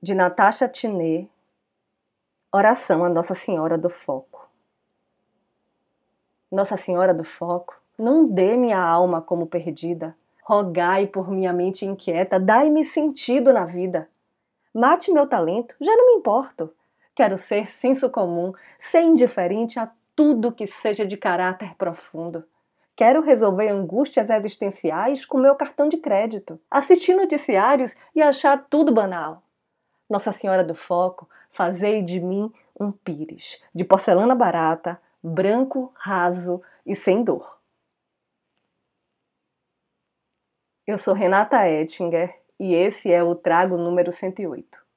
de Natasha Tiné, Oração a Nossa Senhora do Foco. Nossa Senhora do Foco, não dê minha alma como perdida. Rogai por minha mente inquieta, dai-me sentido na vida. Mate meu talento, já não me importo. Quero ser senso comum, ser indiferente a tudo que seja de caráter profundo. Quero resolver angústias existenciais com meu cartão de crédito, assistir noticiários e achar tudo banal. Nossa Senhora do Foco, fazei de mim um pires, de porcelana barata, branco, raso e sem dor. Eu sou Renata Ettinger e esse é o Trago número 108.